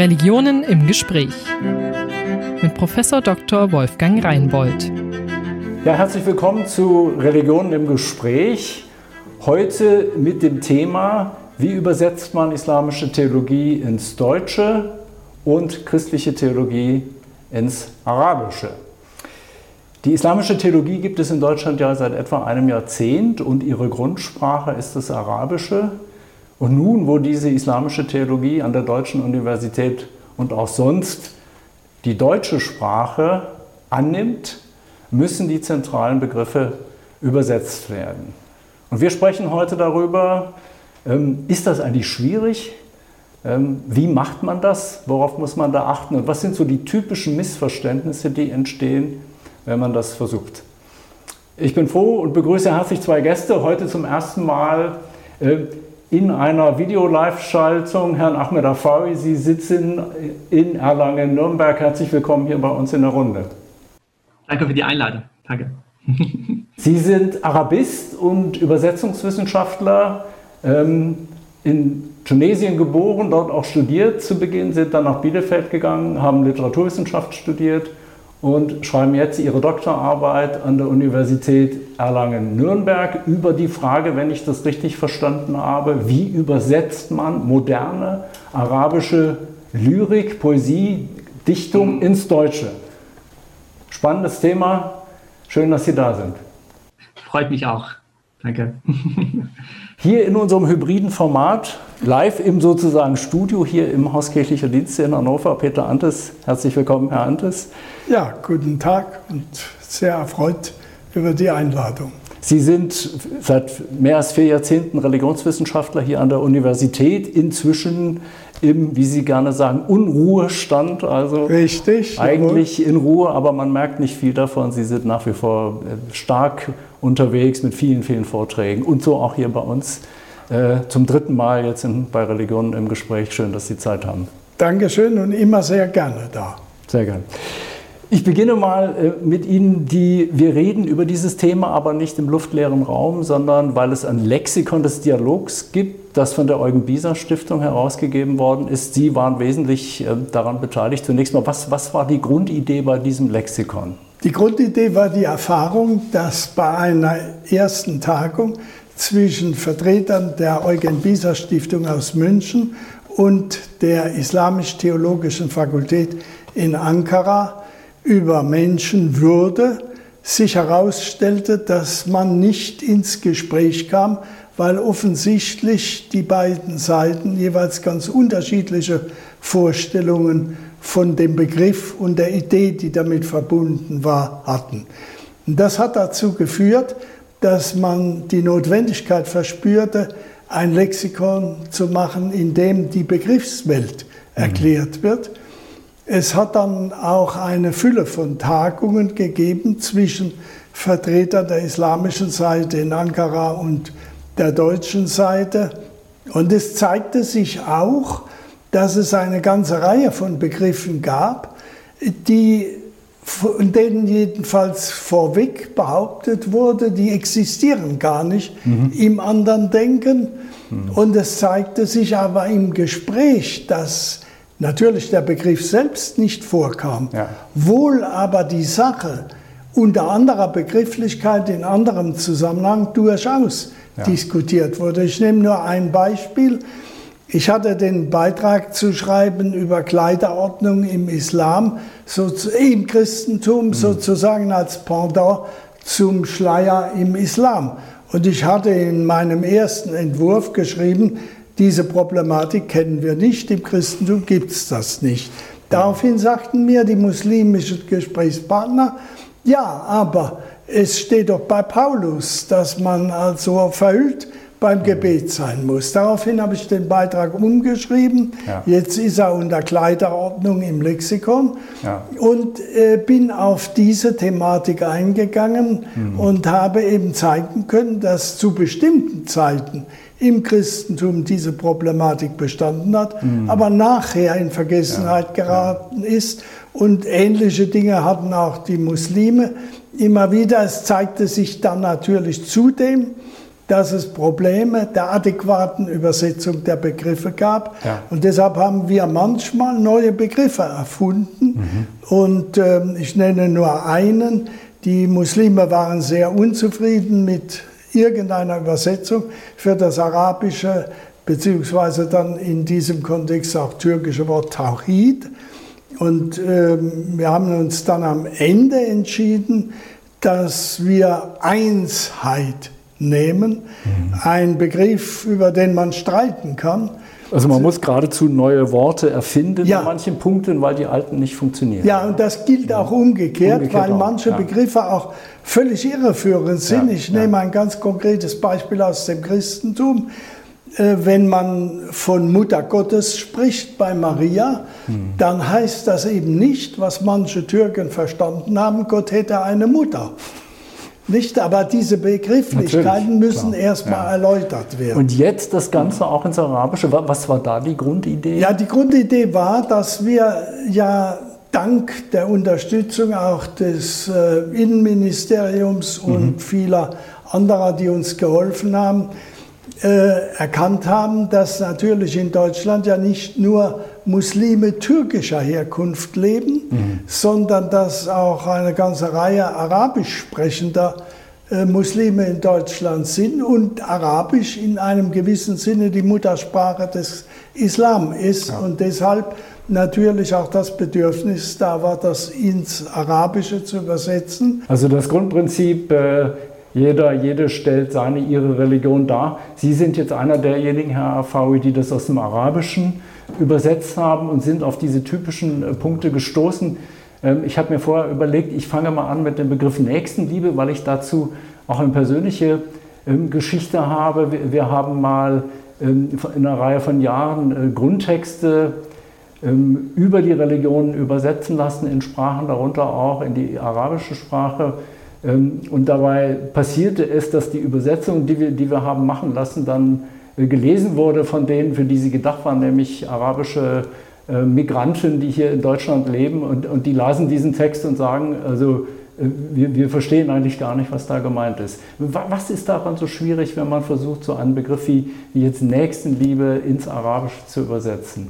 Religionen im Gespräch mit Professor Dr. Wolfgang Reinbold. Ja, herzlich willkommen zu Religionen im Gespräch. Heute mit dem Thema, wie übersetzt man islamische Theologie ins Deutsche und christliche Theologie ins Arabische. Die islamische Theologie gibt es in Deutschland ja seit etwa einem Jahrzehnt und ihre Grundsprache ist das Arabische. Und nun, wo diese islamische Theologie an der Deutschen Universität und auch sonst die deutsche Sprache annimmt, müssen die zentralen Begriffe übersetzt werden. Und wir sprechen heute darüber, ähm, ist das eigentlich schwierig? Ähm, wie macht man das? Worauf muss man da achten? Und was sind so die typischen Missverständnisse, die entstehen, wenn man das versucht? Ich bin froh und begrüße herzlich zwei Gäste. Heute zum ersten Mal äh, in einer Video-Live-Schaltung Herrn Ahmed Afawi. Sie sitzen in Erlangen-Nürnberg. Herzlich willkommen hier bei uns in der Runde. Danke für die Einladung. Danke. Sie sind Arabist und Übersetzungswissenschaftler, ähm, in Tunesien geboren, dort auch studiert zu Beginn, sind dann nach Bielefeld gegangen, haben Literaturwissenschaft studiert und schreiben jetzt ihre Doktorarbeit an der Universität Erlangen-Nürnberg über die Frage, wenn ich das richtig verstanden habe, wie übersetzt man moderne arabische Lyrik, Poesie, Dichtung ins Deutsche. Spannendes Thema. Schön, dass Sie da sind. Freut mich auch. Danke. Hier in unserem hybriden Format, live im sozusagen Studio hier im Haus Kirchlicher Dienste in Hannover, Peter Antes. Herzlich willkommen, Herr Antes. Ja, guten Tag und sehr erfreut über die Einladung. Sie sind seit mehr als vier Jahrzehnten Religionswissenschaftler hier an der Universität, inzwischen im, wie Sie gerne sagen, Unruhestand. Also Richtig. Eigentlich jawohl. in Ruhe, aber man merkt nicht viel davon. Sie sind nach wie vor äh, stark unterwegs mit vielen, vielen Vorträgen und so auch hier bei uns. Äh, zum dritten Mal jetzt in, bei Religionen im Gespräch. Schön, dass Sie Zeit haben. Dankeschön und immer sehr gerne da. Sehr gerne. Ich beginne mal äh, mit Ihnen, die, wir reden über dieses Thema, aber nicht im luftleeren Raum, sondern weil es ein Lexikon des Dialogs gibt, das von der Eugen Bieser Stiftung herausgegeben worden ist. Sie waren wesentlich äh, daran beteiligt. Zunächst mal, was, was war die Grundidee bei diesem Lexikon? Die Grundidee war die Erfahrung, dass bei einer ersten Tagung zwischen Vertretern der Eugen Bieser Stiftung aus München und der Islamisch-Theologischen Fakultät in Ankara über Menschenwürde sich herausstellte, dass man nicht ins Gespräch kam, weil offensichtlich die beiden Seiten jeweils ganz unterschiedliche Vorstellungen von dem Begriff und der Idee, die damit verbunden war, hatten. Und das hat dazu geführt, dass man die Notwendigkeit verspürte, ein Lexikon zu machen, in dem die Begriffswelt erklärt wird. Es hat dann auch eine Fülle von Tagungen gegeben zwischen Vertretern der islamischen Seite in Ankara und der deutschen Seite. Und es zeigte sich auch, dass es eine ganze Reihe von Begriffen gab, die von denen jedenfalls vorweg behauptet wurde, die existieren gar nicht mhm. im anderen Denken. Mhm. Und es zeigte sich aber im Gespräch, dass natürlich der Begriff selbst nicht vorkam, ja. wohl aber die Sache unter anderer Begrifflichkeit in anderem Zusammenhang durchaus ja. diskutiert wurde. Ich nehme nur ein Beispiel. Ich hatte den Beitrag zu schreiben über Kleiderordnung im Islam, so, im Christentum mhm. sozusagen als Pendant zum Schleier im Islam. Und ich hatte in meinem ersten Entwurf geschrieben, diese Problematik kennen wir nicht, im Christentum gibt es das nicht. Daraufhin sagten mir die muslimischen Gesprächspartner, ja, aber es steht doch bei Paulus, dass man also verhüllt beim Gebet sein muss. Daraufhin habe ich den Beitrag umgeschrieben. Ja. Jetzt ist er unter Kleiderordnung im Lexikon ja. und äh, bin auf diese Thematik eingegangen mhm. und habe eben zeigen können, dass zu bestimmten Zeiten im Christentum diese Problematik bestanden hat, mhm. aber nachher in Vergessenheit ja. geraten ist. Und ähnliche Dinge hatten auch die Muslime immer wieder. Es zeigte sich dann natürlich zudem, dass es Probleme der adäquaten Übersetzung der Begriffe gab. Ja. Und deshalb haben wir manchmal neue Begriffe erfunden. Mhm. Und äh, ich nenne nur einen. Die Muslime waren sehr unzufrieden mit irgendeiner Übersetzung für das arabische, beziehungsweise dann in diesem Kontext auch türkische Wort Tauhid. Und äh, wir haben uns dann am Ende entschieden, dass wir Einsheit nehmen, mhm. ein Begriff, über den man streiten kann. Also man muss geradezu neue Worte erfinden ja. an manchen Punkten, weil die alten nicht funktionieren. Ja, und das gilt auch umgekehrt, umgekehrt weil auch. manche ja. Begriffe auch völlig irreführend sind. Ja. Ich nehme ein ganz konkretes Beispiel aus dem Christentum. Äh, wenn man von Mutter Gottes spricht bei Maria, hm. dann heißt das eben nicht, was manche Türken verstanden haben, Gott hätte eine Mutter. Nicht, aber diese Begrifflichkeiten müssen erstmal ja. erläutert werden. Und jetzt das Ganze auch ins Arabische. Was war da die Grundidee? Ja, die Grundidee war, dass wir ja dank der Unterstützung auch des äh, Innenministeriums mhm. und vieler anderer, die uns geholfen haben, äh, erkannt haben, dass natürlich in Deutschland ja nicht nur Muslime türkischer Herkunft leben, mhm. sondern dass auch eine ganze Reihe arabisch sprechender äh, Muslime in Deutschland sind und Arabisch in einem gewissen Sinne die Muttersprache des Islam ist ja. und deshalb natürlich auch das Bedürfnis da war, das ins Arabische zu übersetzen. Also das Grundprinzip, äh, jeder, jede stellt seine, ihre Religion dar. Sie sind jetzt einer derjenigen, Herr Afawi, die das aus dem Arabischen übersetzt haben und sind auf diese typischen äh, Punkte gestoßen. Ähm, ich habe mir vorher überlegt, ich fange mal an mit dem Begriff Nächstenliebe, weil ich dazu auch eine persönliche ähm, Geschichte habe. Wir haben mal ähm, in einer Reihe von Jahren äh, Grundtexte über die Religionen übersetzen lassen in Sprachen, darunter auch in die arabische Sprache. Und dabei passierte es, dass die Übersetzung, die wir, die wir haben machen lassen, dann gelesen wurde von denen, für die sie gedacht waren, nämlich arabische äh, Migranten, die hier in Deutschland leben und, und die lasen diesen Text und sagen, also äh, wir, wir, verstehen eigentlich gar nicht, was da gemeint ist. Was ist daran so schwierig, wenn man versucht, so einen Begriff wie, wie jetzt Nächstenliebe ins Arabische zu übersetzen?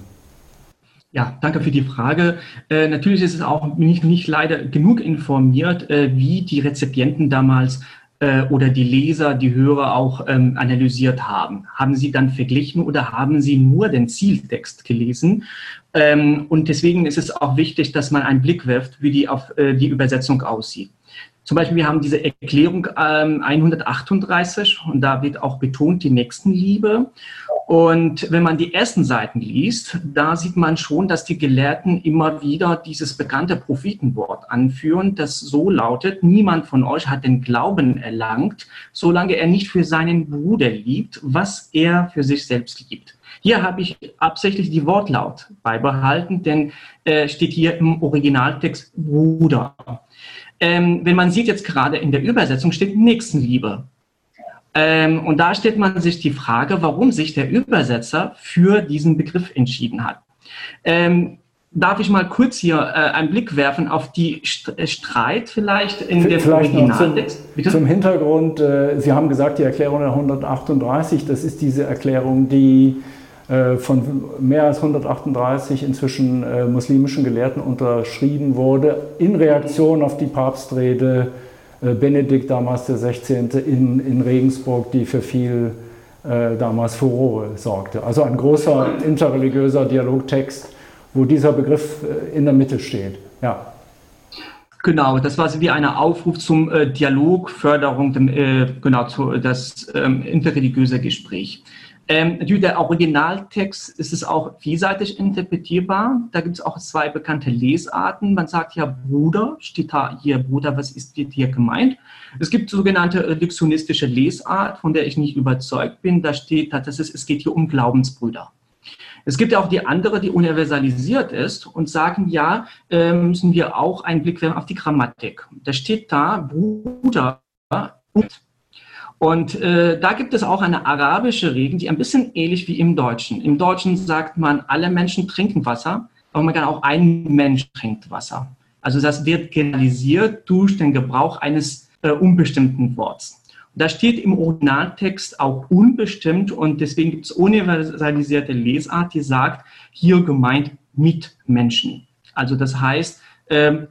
Ja, danke für die Frage. Äh, natürlich ist es auch nicht, nicht leider genug informiert, äh, wie die Rezipienten damals äh, oder die Leser, die Hörer auch ähm, analysiert haben. Haben sie dann verglichen oder haben sie nur den Zieltext gelesen? Ähm, und deswegen ist es auch wichtig, dass man einen Blick wirft, wie die, auf, äh, die Übersetzung aussieht. Zum Beispiel, wir haben diese Erklärung ähm, 138 und da wird auch betont die Nächstenliebe. Und wenn man die ersten Seiten liest, da sieht man schon, dass die Gelehrten immer wieder dieses bekannte Prophetenwort anführen, das so lautet, niemand von euch hat den Glauben erlangt, solange er nicht für seinen Bruder liebt, was er für sich selbst liebt. Hier habe ich absichtlich die Wortlaut beibehalten, denn äh, steht hier im Originaltext Bruder. Ähm, wenn man sieht jetzt gerade in der Übersetzung steht Nächstenliebe. Ähm, und da stellt man sich die Frage, warum sich der Übersetzer für diesen Begriff entschieden hat. Ähm, darf ich mal kurz hier äh, einen Blick werfen auf die St äh, Streit vielleicht in der Originaltext? Zum, zum, Hintergrund, äh, Sie haben gesagt, die Erklärung der 138, das ist diese Erklärung, die äh, von mehr als 138 inzwischen äh, muslimischen Gelehrten unterschrieben wurde, in Reaktion auf die Papstrede Benedikt damals der 16. In, in Regensburg, die für viel äh, damals Furore sorgte. Also ein großer interreligiöser Dialogtext, wo dieser Begriff äh, in der Mitte steht. Ja. Genau, das war wie ein Aufruf zum äh, Dialog, Förderung, äh, genau, das ähm, interreligiöse Gespräch. Ähm, der Originaltext ist es auch vielseitig interpretierbar. Da gibt es auch zwei bekannte Lesarten. Man sagt ja Bruder, steht da hier Bruder, was ist hier gemeint? Es gibt sogenannte reduktionistische Lesart, von der ich nicht überzeugt bin. Da steht, dass es, geht hier um Glaubensbrüder. Es gibt ja auch die andere, die universalisiert ist und sagen, ja, äh, müssen wir auch einen Blick werfen auf die Grammatik. Da steht da Bruder und und äh, da gibt es auch eine arabische Regel, die ein bisschen ähnlich wie im Deutschen. Im Deutschen sagt man, alle Menschen trinken Wasser, aber man kann auch ein Mensch trinkt Wasser. Also das wird generalisiert durch den Gebrauch eines äh, unbestimmten Worts. Da steht im Originaltext auch unbestimmt und deswegen gibt es universalisierte Lesart, die sagt, hier gemeint Mitmenschen. Also das heißt,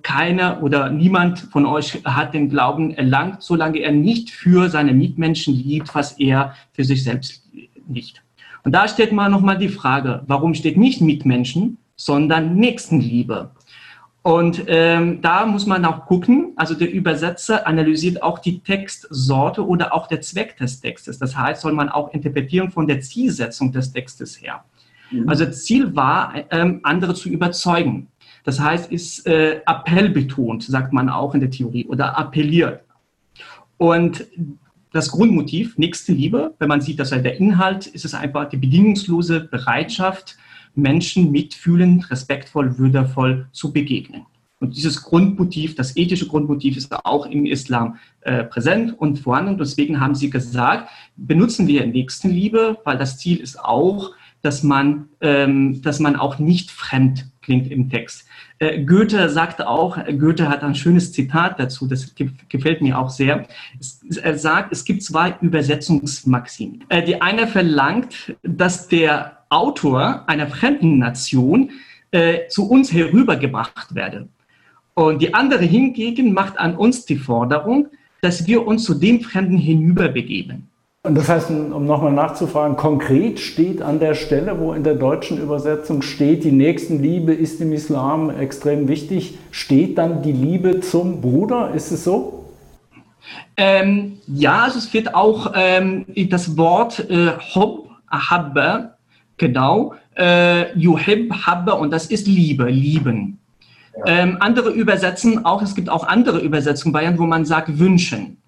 keiner oder niemand von euch hat den Glauben erlangt, solange er nicht für seine Mitmenschen liebt, was er für sich selbst liebt. Und da steht mal nochmal die Frage, warum steht nicht Mitmenschen, sondern Nächstenliebe? Und ähm, da muss man auch gucken, also der Übersetzer analysiert auch die Textsorte oder auch der Zweck des Textes. Das heißt, soll man auch interpretieren von der Zielsetzung des Textes her. Mhm. Also Ziel war, ähm, andere zu überzeugen. Das heißt, ist äh, appellbetont, sagt man auch in der Theorie, oder appelliert. Und das Grundmotiv, nächste Liebe, wenn man sieht, dass der Inhalt ist es einfach die bedingungslose Bereitschaft, Menschen mitfühlend, respektvoll, würdevoll zu begegnen. Und dieses Grundmotiv, das ethische Grundmotiv ist auch im Islam äh, präsent und vorhanden. Deswegen haben sie gesagt, benutzen wir Nächstenliebe, weil das Ziel ist auch, dass man, ähm, dass man auch nicht fremd klingt im Text. Äh, Goethe sagte auch, Goethe hat ein schönes Zitat dazu, das gefällt mir auch sehr. er sagt, es gibt zwei Übersetzungsmaximen. Äh, die eine verlangt, dass der Autor einer fremden Nation äh, zu uns herübergebracht werde. Und die andere hingegen macht an uns die Forderung, dass wir uns zu dem Fremden hinüberbegeben. Und das heißt, um nochmal nachzufragen, konkret steht an der Stelle, wo in der deutschen Übersetzung steht, die Nächstenliebe ist im Islam extrem wichtig, steht dann die Liebe zum Bruder? Ist es so? Ähm, ja, also es wird auch ähm, das Wort äh, Hob, Ahabba, genau, äh, Yuhib, Habba, und das ist Liebe, lieben. Ja. Ähm, andere übersetzen auch, es gibt auch andere Übersetzungen, Bayern, wo man sagt wünschen.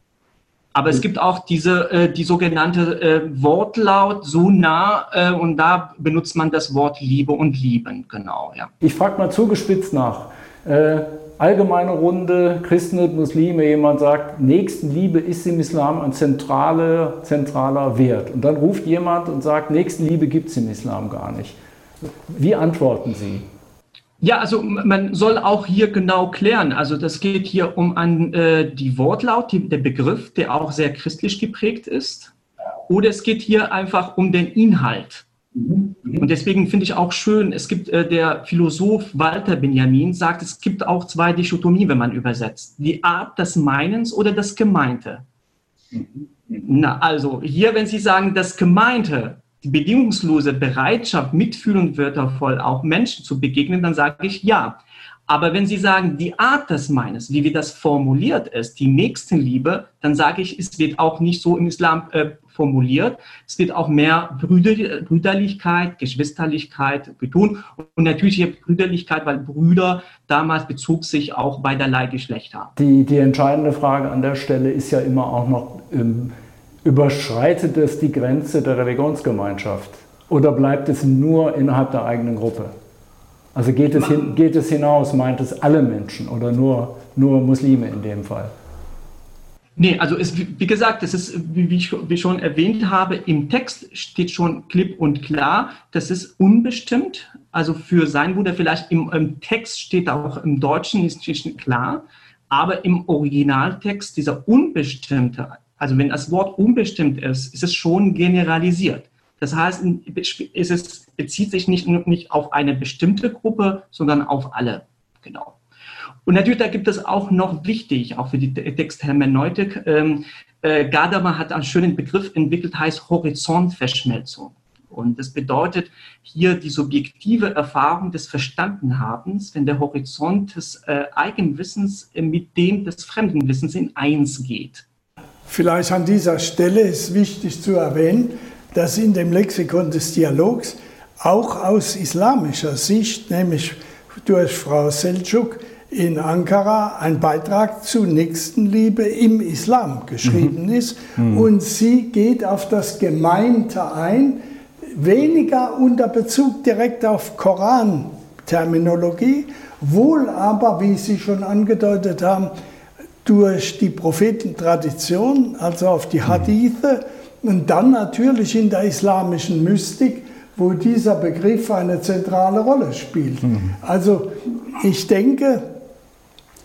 Aber es gibt auch diese, äh, die sogenannte äh, Wortlaut so nah äh, und da benutzt man das Wort Liebe und Lieben, genau, ja. Ich frage mal zugespitzt nach. Äh, allgemeine Runde, Christen und Muslime, jemand sagt, Nächstenliebe ist im Islam ein zentrale, zentraler Wert. Und dann ruft jemand und sagt, Nächstenliebe gibt es im Islam gar nicht. Wie antworten Sie? Ja, also man soll auch hier genau klären. Also das geht hier um an, äh, die Wortlaut, die, der Begriff, der auch sehr christlich geprägt ist. Oder es geht hier einfach um den Inhalt. Und deswegen finde ich auch schön, es gibt äh, der Philosoph Walter Benjamin sagt, es gibt auch zwei Dichotomien, wenn man übersetzt. Die Art des Meinens oder das Gemeinte. Na, also hier, wenn Sie sagen, das Gemeinte, die bedingungslose Bereitschaft, mitfühlend würdevoll auch Menschen zu begegnen, dann sage ich ja. Aber wenn Sie sagen, die Art des Meines, wie wir das formuliert ist, die Nächstenliebe, dann sage ich, es wird auch nicht so im Islam äh, formuliert. Es wird auch mehr Brüder, Brüderlichkeit, Geschwisterlichkeit betont. Und natürlich Brüderlichkeit, weil Brüder damals bezog sich auch beiderlei Geschlechter. Die, die entscheidende Frage an der Stelle ist ja immer auch noch, ähm, Überschreitet es die Grenze der Religionsgemeinschaft oder bleibt es nur innerhalb der eigenen Gruppe? Also geht es, hin, geht es hinaus, meint es alle Menschen oder nur, nur Muslime in dem Fall? Nee, also es, wie gesagt, das ist, wie ich wie schon erwähnt habe, im Text steht schon klipp und klar, das ist unbestimmt. Also für sein Bruder vielleicht im, im Text steht auch im Deutschen ist klar, aber im Originaltext dieser unbestimmte also wenn das Wort unbestimmt ist, ist es schon generalisiert. Das heißt, es bezieht sich nicht, nicht auf eine bestimmte Gruppe, sondern auf alle. Genau. Und natürlich, da gibt es auch noch wichtig, auch für die Texthermeneutik, ähm, äh, Gadamer hat einen schönen Begriff entwickelt, heißt Horizontverschmelzung. Und das bedeutet hier die subjektive Erfahrung des Verstandenhabens, wenn der Horizont des äh, Eigenwissens mit dem des Fremdenwissens in eins geht. Vielleicht an dieser Stelle ist wichtig zu erwähnen, dass in dem Lexikon des Dialogs auch aus islamischer Sicht, nämlich durch Frau Selçuk in Ankara, ein Beitrag zu Nächstenliebe im Islam geschrieben mhm. ist. Mhm. Und sie geht auf das Gemeinte ein, weniger unter Bezug direkt auf Koran-Terminologie, wohl aber, wie Sie schon angedeutet haben, durch die Prophetentradition, also auf die Hadithe und dann natürlich in der islamischen Mystik, wo dieser Begriff eine zentrale Rolle spielt. Mhm. Also ich denke,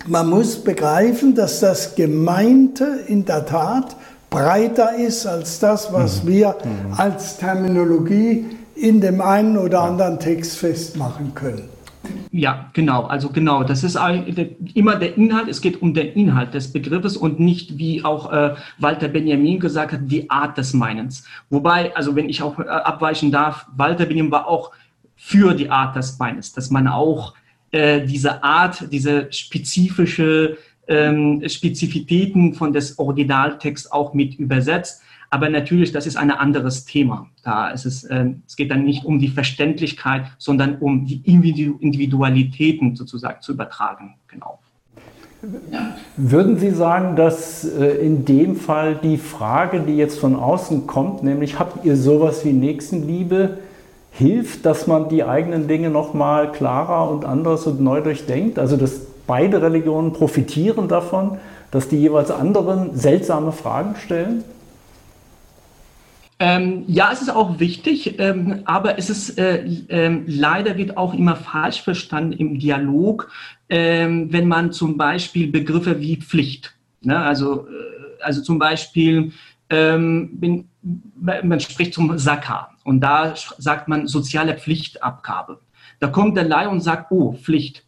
man muss begreifen, dass das Gemeinte in der Tat breiter ist als das, was mhm. wir mhm. als Terminologie in dem einen oder anderen Text festmachen können. Ja, genau. Also genau, das ist immer der Inhalt. Es geht um den Inhalt des Begriffes und nicht, wie auch äh, Walter Benjamin gesagt hat, die Art des Meinens. Wobei, also wenn ich auch äh, abweichen darf, Walter Benjamin war auch für die Art des Meinens, dass man auch äh, diese Art, diese spezifische ähm, Spezifitäten von des Originaltext auch mit übersetzt. Aber natürlich, das ist ein anderes Thema. Da ist es, äh, es geht dann nicht um die Verständlichkeit, sondern um die Individualitäten sozusagen zu übertragen. Genau. Würden Sie sagen, dass äh, in dem Fall die Frage, die jetzt von außen kommt, nämlich habt ihr sowas wie Nächstenliebe, hilft, dass man die eigenen Dinge nochmal klarer und anders und neu durchdenkt? Also dass beide Religionen profitieren davon, dass die jeweils anderen seltsame Fragen stellen? Ähm, ja, es ist auch wichtig, ähm, aber es ist äh, äh, leider wird auch immer falsch verstanden im Dialog, äh, wenn man zum Beispiel Begriffe wie Pflicht, ne, also äh, also zum Beispiel ähm, bin, man spricht zum Sakar und da sagt man soziale Pflichtabgabe. Da kommt der Laie und sagt, oh Pflicht.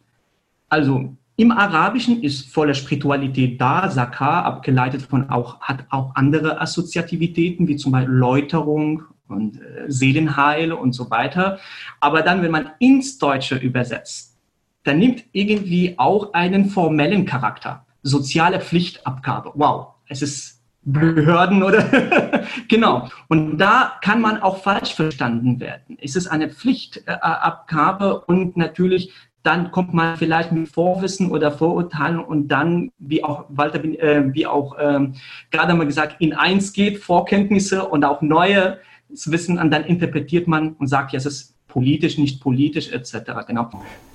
Also im Arabischen ist voller Spiritualität da. Sakar, abgeleitet von auch, hat auch andere Assoziativitäten, wie zum Beispiel Läuterung und äh, Seelenheil und so weiter. Aber dann, wenn man ins Deutsche übersetzt, dann nimmt irgendwie auch einen formellen Charakter. Soziale Pflichtabgabe. Wow, es ist Behörden oder genau. Und da kann man auch falsch verstanden werden. Es ist eine Pflichtabgabe und natürlich dann kommt man vielleicht mit Vorwissen oder Vorurteilen und dann, wie auch Walter, äh, wie auch ähm, gerade mal gesagt, in eins geht, Vorkenntnisse und auch neues Wissen und dann interpretiert man und sagt, ja, es ist politisch, nicht politisch etc. Genau.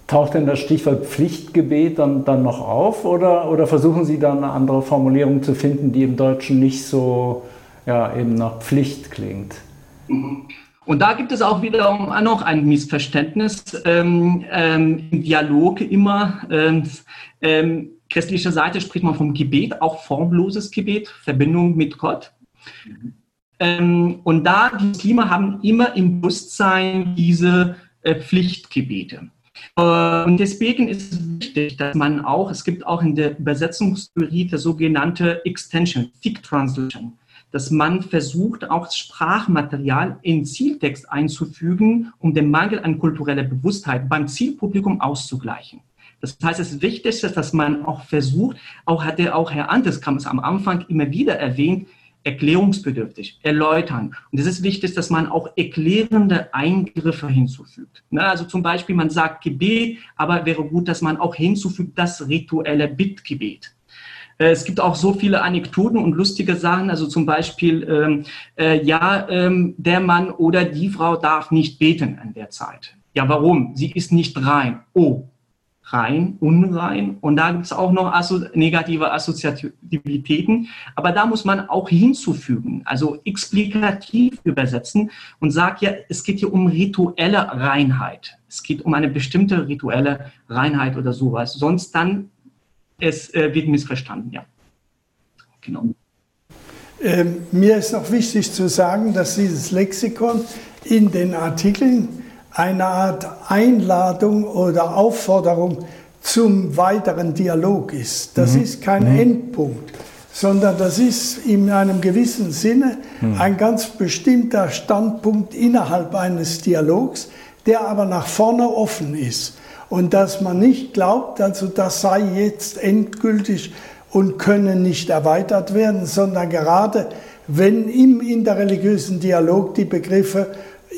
Taucht denn das Stichwort Pflichtgebet dann, dann noch auf oder, oder versuchen Sie dann eine andere Formulierung zu finden, die im Deutschen nicht so ja, eben nach Pflicht klingt? Mhm. Und da gibt es auch wiederum noch ein Missverständnis ähm, ähm, im Dialog immer. Ähm, ähm, christlicher Seite spricht man vom Gebet, auch formloses Gebet, Verbindung mit Gott. Ähm, und da die Muslime haben immer im Bewusstsein diese äh, Pflichtgebete. Und deswegen ist es wichtig, dass man auch, es gibt auch in der Übersetzungstheorie der sogenannte Extension, Thick Translation dass man versucht, auch Sprachmaterial in Zieltext einzufügen, um den Mangel an kultureller Bewusstheit beim Zielpublikum auszugleichen. Das heißt, es ist wichtig, dass man auch versucht, auch hatte auch Herr Anteskam es am Anfang immer wieder erwähnt, erklärungsbedürftig, erläutern. Und es ist wichtig, dass man auch erklärende Eingriffe hinzufügt. Ne, also zum Beispiel, man sagt Gebet, aber wäre gut, dass man auch hinzufügt das rituelle Bittgebet. Äh, es gibt auch so viele Anekdoten und lustige Sachen, also zum Beispiel, ähm, äh, ja, ähm, der Mann oder die Frau darf nicht beten an der Zeit. Ja, warum? Sie ist nicht rein. Oh, rein, unrein. Und da gibt es auch noch asso negative Assoziativitäten. Aber da muss man auch hinzufügen, also explikativ übersetzen und sagt ja, es geht hier um rituelle Reinheit. Es geht um eine bestimmte rituelle Reinheit oder sowas. Sonst dann es äh, wird missverstanden, ja. Genau. Ähm, mir ist noch wichtig zu sagen, dass dieses Lexikon in den Artikeln eine Art Einladung oder Aufforderung zum weiteren Dialog ist. Das mhm. ist kein mhm. Endpunkt, sondern das ist in einem gewissen Sinne mhm. ein ganz bestimmter Standpunkt innerhalb eines Dialogs, der aber nach vorne offen ist und dass man nicht glaubt, also das sei jetzt endgültig und könne nicht erweitert werden, sondern gerade wenn im interreligiösen Dialog die Begriffe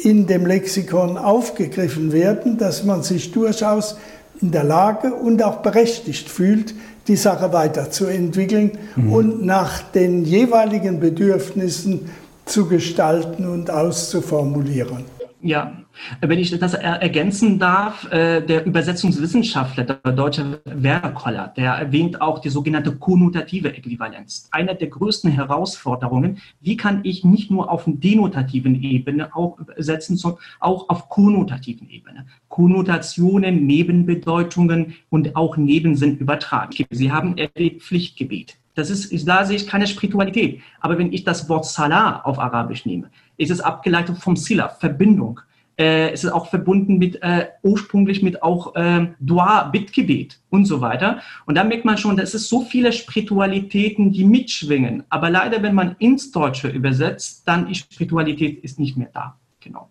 in dem Lexikon aufgegriffen werden, dass man sich durchaus in der Lage und auch berechtigt fühlt, die Sache weiterzuentwickeln mhm. und nach den jeweiligen Bedürfnissen zu gestalten und auszuformulieren. Ja, wenn ich das ergänzen darf, äh, der Übersetzungswissenschaftler, der deutsche Werner der erwähnt auch die sogenannte konnotative Äquivalenz. Eine der größten Herausforderungen, wie kann ich nicht nur auf denotativen Ebene auch übersetzen, sondern auch auf konnotativen Ebene. Konnotationen, Nebenbedeutungen und auch Nebensinn übertragen. Sie haben erlebt Pflichtgebet. Das ist, da sehe ich keine Spiritualität. Aber wenn ich das Wort Salah auf Arabisch nehme, ist es abgeleitet vom Sila, Verbindung. Äh, es ist auch verbunden mit äh, ursprünglich mit auch äh, Dua, Bittgebet und so weiter. Und da merkt man schon, dass es so viele Spiritualitäten, die mitschwingen. Aber leider, wenn man ins Deutsche übersetzt, dann ist Spiritualität ist nicht mehr da. Genau.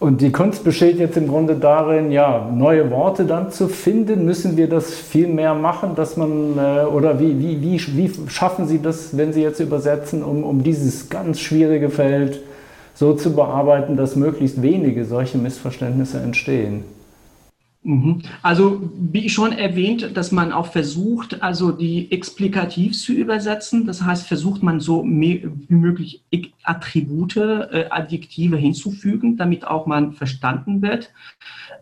Und die Kunst besteht jetzt im Grunde darin, ja, neue Worte dann zu finden. Müssen wir das viel mehr machen, dass man, äh, oder wie, wie, wie, wie schaffen Sie das, wenn Sie jetzt übersetzen, um, um dieses ganz schwierige Feld so zu bearbeiten, dass möglichst wenige solche Missverständnisse entstehen. Mhm. Also wie schon erwähnt, dass man auch versucht, also die explikativ zu übersetzen. Das heißt, versucht man so wie möglich Attribute, äh, Adjektive hinzufügen, damit auch man verstanden wird.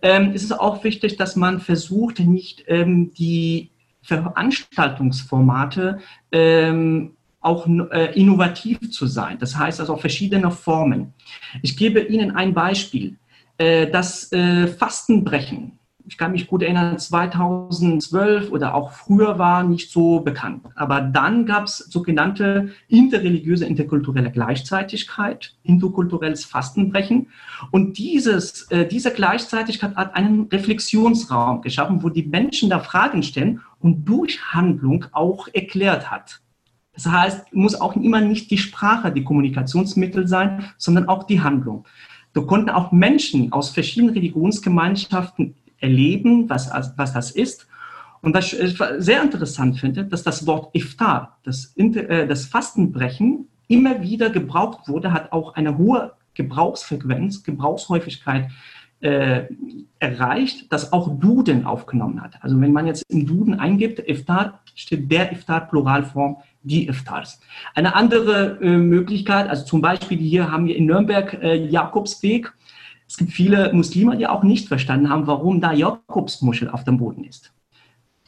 Ähm, es ist auch wichtig, dass man versucht, nicht ähm, die Veranstaltungsformate ähm, auch äh, innovativ zu sein. Das heißt also verschiedene Formen. Ich gebe Ihnen ein Beispiel. Äh, das Fastenbrechen, ich kann mich gut erinnern, 2012 oder auch früher war nicht so bekannt. Aber dann gab es sogenannte interreligiöse, interkulturelle Gleichzeitigkeit, interkulturelles Fastenbrechen. Und dieses, äh, diese Gleichzeitigkeit hat einen Reflexionsraum geschaffen, wo die Menschen da Fragen stellen und durch Handlung auch erklärt hat. Das heißt, muss auch immer nicht die Sprache die Kommunikationsmittel sein, sondern auch die Handlung. Da konnten auch Menschen aus verschiedenen Religionsgemeinschaften erleben, was, was das ist. Und was ich sehr interessant finde, dass das Wort Iftar, das, äh, das Fastenbrechen, immer wieder gebraucht wurde, hat auch eine hohe Gebrauchsfrequenz, Gebrauchshäufigkeit äh, erreicht, dass auch Duden aufgenommen hat. Also wenn man jetzt im Duden eingibt, Iftar, steht der Iftar Pluralform die Iftars. Eine andere äh, Möglichkeit, also zum Beispiel hier haben wir in Nürnberg äh, Jakobsweg. Es gibt viele Muslime, die auch nicht verstanden haben, warum da Jakobsmuschel auf dem Boden ist.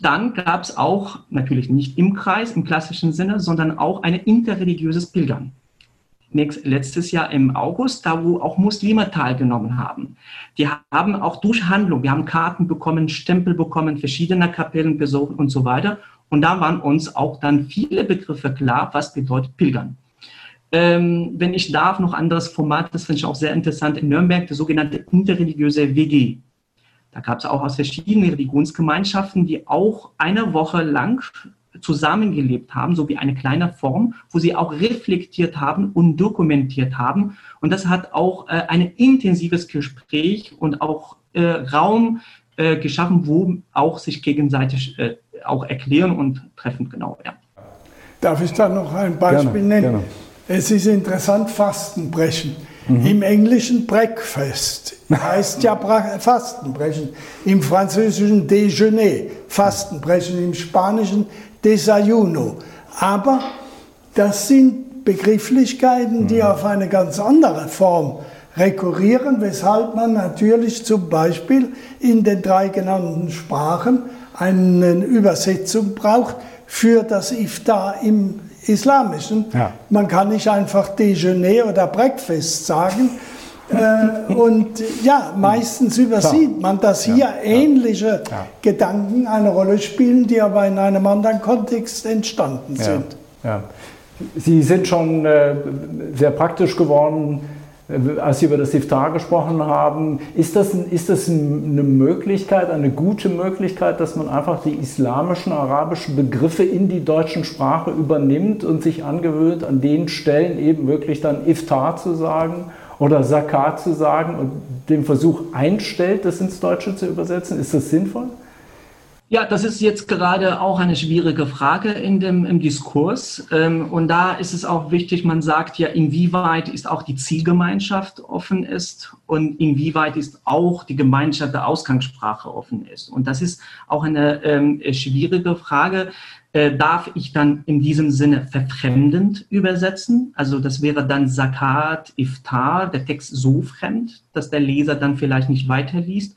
Dann gab es auch, natürlich nicht im Kreis, im klassischen Sinne, sondern auch ein interreligiöses Pilgern. Nächst, letztes Jahr im August, da wo auch Muslime teilgenommen haben. Die haben auch durch Handlung, wir haben Karten bekommen, Stempel bekommen, verschiedene Kapellen besucht und so weiter. Und da waren uns auch dann viele Begriffe klar, was bedeutet Pilgern. Ähm, wenn ich darf, noch anderes Format, das finde ich auch sehr interessant, in Nürnberg, der sogenannte interreligiöse WG. Da gab es auch aus verschiedenen Religionsgemeinschaften, die auch eine Woche lang zusammengelebt haben, so wie eine kleine Form, wo sie auch reflektiert haben und dokumentiert haben. Und das hat auch äh, ein intensives Gespräch und auch äh, Raum äh, geschaffen, wo auch sich gegenseitig äh, auch erklären und treffen, genau, ja. Darf ich da noch ein Beispiel gerne, nennen? Gerne. Es ist interessant, Fastenbrechen. Mhm. Im Englischen Breakfast heißt ja Fastenbrechen. Im Französischen Déjeuner, Fastenbrechen. Im Spanischen Desayuno. Aber das sind Begrifflichkeiten, die mhm. auf eine ganz andere Form rekurrieren, weshalb man natürlich zum Beispiel in den drei genannten Sprachen eine Übersetzung braucht für das Iftar im Islamischen. Ja. Man kann nicht einfach Déjeuner oder Breakfast sagen. äh, und ja, meistens übersieht man, dass hier ja. ähnliche ja. Gedanken eine Rolle spielen, die aber in einem anderen Kontext entstanden sind. Sie sind schon äh, sehr praktisch geworden als Sie über das Iftar gesprochen haben, ist das, ist das eine Möglichkeit, eine gute Möglichkeit, dass man einfach die islamischen, arabischen Begriffe in die deutsche Sprache übernimmt und sich angewöhnt, an den Stellen eben wirklich dann Iftar zu sagen oder Zakat zu sagen und den Versuch einstellt, das ins Deutsche zu übersetzen? Ist das sinnvoll? Ja, das ist jetzt gerade auch eine schwierige Frage in dem, im Diskurs. Ähm, und da ist es auch wichtig, man sagt ja, inwieweit ist auch die Zielgemeinschaft offen ist und inwieweit ist auch die Gemeinschaft der Ausgangssprache offen ist. Und das ist auch eine ähm, schwierige Frage. Äh, darf ich dann in diesem Sinne verfremdend übersetzen? Also das wäre dann Zakat, Iftar, der Text so fremd, dass der Leser dann vielleicht nicht weiterliest.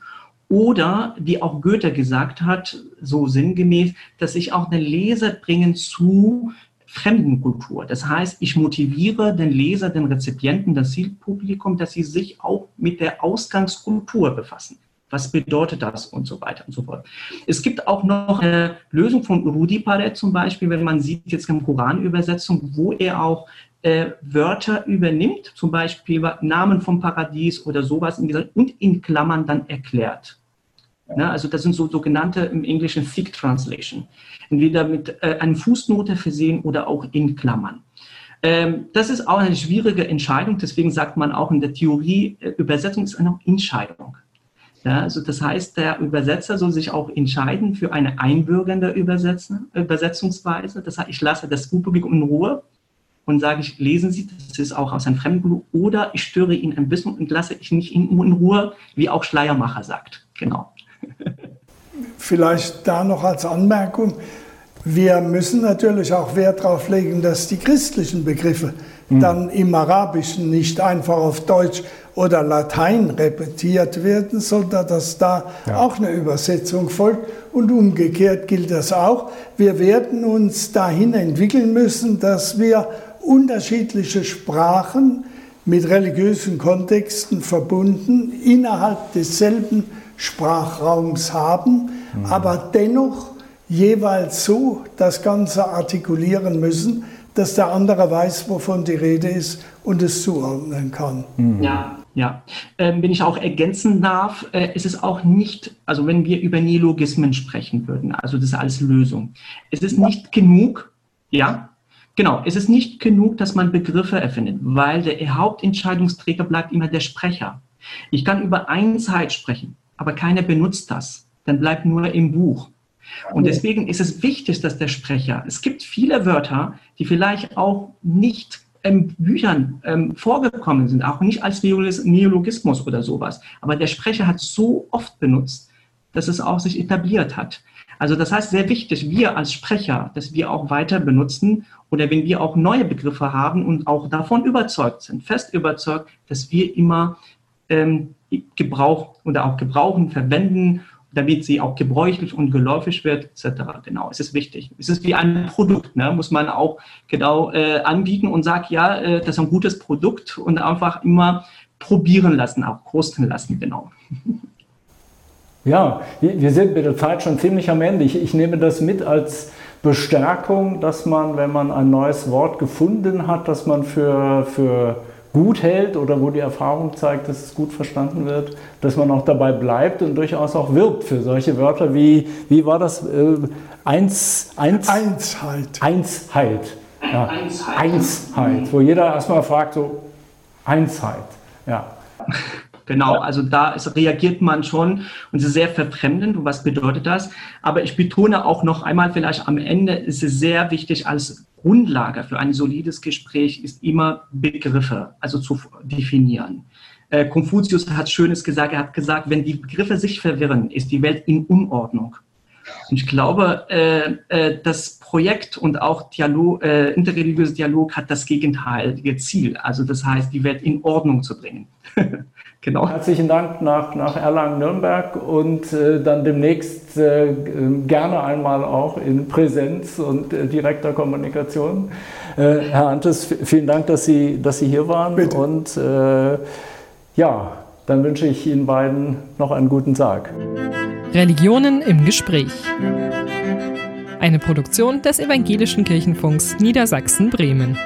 Oder, wie auch Goethe gesagt hat, so sinngemäß, dass ich auch den Leser bringen zu Fremdenkultur. Das heißt, ich motiviere den Leser, den Rezipienten, das Zielpublikum, dass sie sich auch mit der Ausgangskultur befassen. Was bedeutet das und so weiter und so fort. Es gibt auch noch eine Lösung von Rudi Paret zum Beispiel, wenn man sieht jetzt in Koranübersetzung, wo er auch äh, Wörter übernimmt, zum Beispiel Namen vom Paradies oder sowas und in Klammern dann erklärt. Ne, also das sind so sogenannte im Englischen Thick Translation. Entweder mit äh, einer Fußnote versehen oder auch in Klammern. Ähm, das ist auch eine schwierige Entscheidung, deswegen sagt man auch in der Theorie, äh, Übersetzung ist eine Entscheidung. Ja, also das heißt, der Übersetzer soll sich auch entscheiden für eine einbürgernde Übersetzungsweise. Das heißt, ich lasse das Publikum in Ruhe und sage ich, lesen Sie, das ist auch aus einem Fremdenbuch, oder ich störe ihn ein bisschen und lasse ich nicht in, in Ruhe, wie auch Schleiermacher sagt. Genau. Vielleicht da noch als Anmerkung, wir müssen natürlich auch Wert darauf legen, dass die christlichen Begriffe mhm. dann im Arabischen nicht einfach auf Deutsch oder Latein repetiert werden, sondern dass da ja. auch eine Übersetzung folgt. Und umgekehrt gilt das auch. Wir werden uns dahin entwickeln müssen, dass wir unterschiedliche Sprachen mit religiösen Kontexten verbunden innerhalb desselben Sprachraums haben, mhm. aber dennoch jeweils so das Ganze artikulieren müssen, dass der andere weiß, wovon die Rede ist und es zuordnen kann. Mhm. Ja, ja. Ähm, wenn ich auch ergänzen darf, äh, es ist auch nicht, also wenn wir über Neologismen sprechen würden, also das als Lösung, es ist nicht genug, ja, genau, es ist nicht genug, dass man Begriffe erfindet, weil der Hauptentscheidungsträger bleibt immer der Sprecher. Ich kann über Einheit sprechen, aber keiner benutzt das. Dann bleibt nur im Buch. Und deswegen ist es wichtig, dass der Sprecher, es gibt viele Wörter, die vielleicht auch nicht in Büchern ähm, vorgekommen sind, auch nicht als Neologismus oder sowas. Aber der Sprecher hat so oft benutzt, dass es auch sich etabliert hat. Also das heißt, sehr wichtig, wir als Sprecher, dass wir auch weiter benutzen oder wenn wir auch neue Begriffe haben und auch davon überzeugt sind, fest überzeugt, dass wir immer ähm, Gebrauch oder auch gebrauchen, verwenden damit sie auch gebräuchlich und geläufig wird, etc. Genau, es ist wichtig. Es ist wie ein Produkt, ne? muss man auch genau äh, anbieten und sagt, ja, äh, das ist ein gutes Produkt und einfach immer probieren lassen, auch kosten lassen, genau. Ja, wir sind mit der Zeit schon ziemlich am Ende. Ich, ich nehme das mit als Bestärkung, dass man, wenn man ein neues Wort gefunden hat, dass man für, für gut hält oder wo die Erfahrung zeigt, dass es gut verstanden wird, dass man auch dabei bleibt und durchaus auch wirbt für solche Wörter wie, wie war das? Äh, eins, eins, Einsheit. Einsheit. Ja. Einsheit. Einsheit. Wo jeder erstmal fragt, so Einsheit. Ja. Genau, also da ist, reagiert man schon und es ist sehr verfremdend. Und was bedeutet das? Aber ich betone auch noch einmal vielleicht am Ende, ist es sehr wichtig als Grundlage für ein solides Gespräch ist immer Begriffe, also zu definieren. Äh, Konfuzius hat Schönes gesagt, er hat gesagt, wenn die Begriffe sich verwirren, ist die Welt in Unordnung. Und ich glaube, äh, äh, das Projekt und auch Dialog, äh, interreligiöser Dialog hat das gegenteilige Ziel, also das heißt, die Welt in Ordnung zu bringen. Genau. Herzlichen Dank nach, nach Erlangen-Nürnberg und äh, dann demnächst äh, gerne einmal auch in Präsenz und äh, direkter Kommunikation. Äh, Herr Antes, vielen Dank, dass Sie, dass Sie hier waren. Bitte. Und äh, ja, dann wünsche ich Ihnen beiden noch einen guten Tag. Religionen im Gespräch. Eine Produktion des Evangelischen Kirchenfunks Niedersachsen-Bremen.